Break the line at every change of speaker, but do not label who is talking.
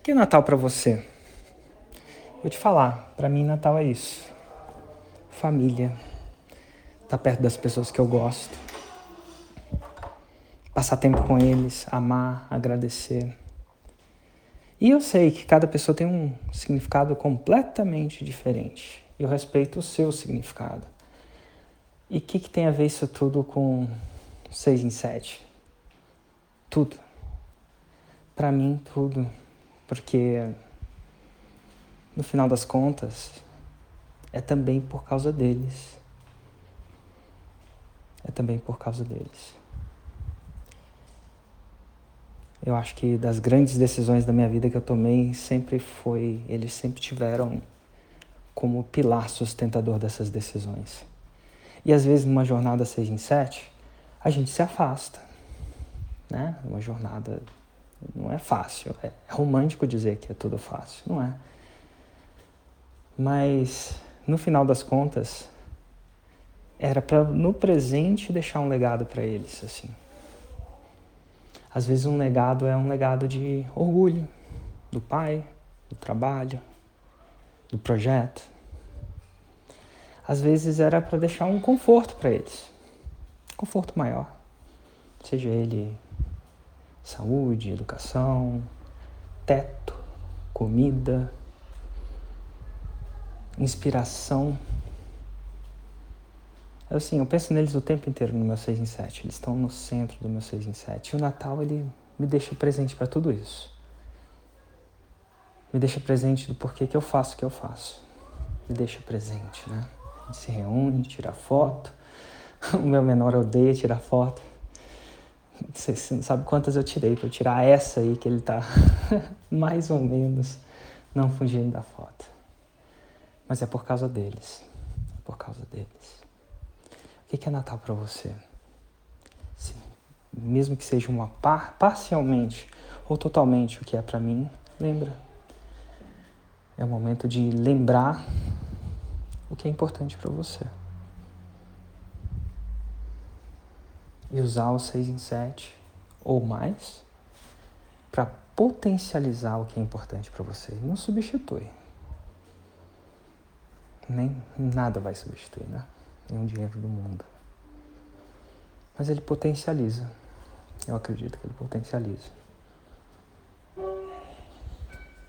O que é Natal para você? Vou te falar, para mim Natal é isso. Família. Estar tá perto das pessoas que eu gosto. Passar tempo com eles, amar, agradecer. E eu sei que cada pessoa tem um significado completamente diferente. Eu respeito o seu significado. E o que, que tem a ver isso tudo com seis em sete? Tudo. Para mim, tudo. Porque no final das contas, é também por causa deles. É também por causa deles. Eu acho que das grandes decisões da minha vida que eu tomei sempre foi, eles sempre tiveram como pilar sustentador dessas decisões. E às vezes numa jornada 6 em 7, a gente se afasta, né? Uma jornada não é fácil, é romântico dizer que é tudo fácil, não é? Mas no final das contas, era para no presente deixar um legado para eles, assim. Às vezes um legado é um legado de orgulho do pai, do trabalho, do projeto. Às vezes era para deixar um conforto para eles, conforto maior, seja ele saúde, educação, teto, comida, inspiração. Assim, eu penso neles o tempo inteiro no meu 6 em 7. Eles estão no centro do meu 6 em 7. E o Natal, ele me deixa presente para tudo isso. Me deixa presente do porquê que eu faço o que eu faço. Me deixa presente, né? A gente se reúne, tira foto. O meu menor odeia tirar foto. Você não sabe quantas eu tirei para tirar essa aí que ele tá mais ou menos não fugindo da foto. Mas é por causa deles. É por causa deles. O que é Natal para você? Sim, mesmo que seja uma par, parcialmente ou totalmente o que é para mim, lembra. É o momento de lembrar o que é importante para você. E usar o 6 em 7 ou mais para potencializar o que é importante para você. Não substitui. Nem nada vai substituir, né? nenhum dinheiro do mundo. Mas ele potencializa. Eu acredito que ele potencializa.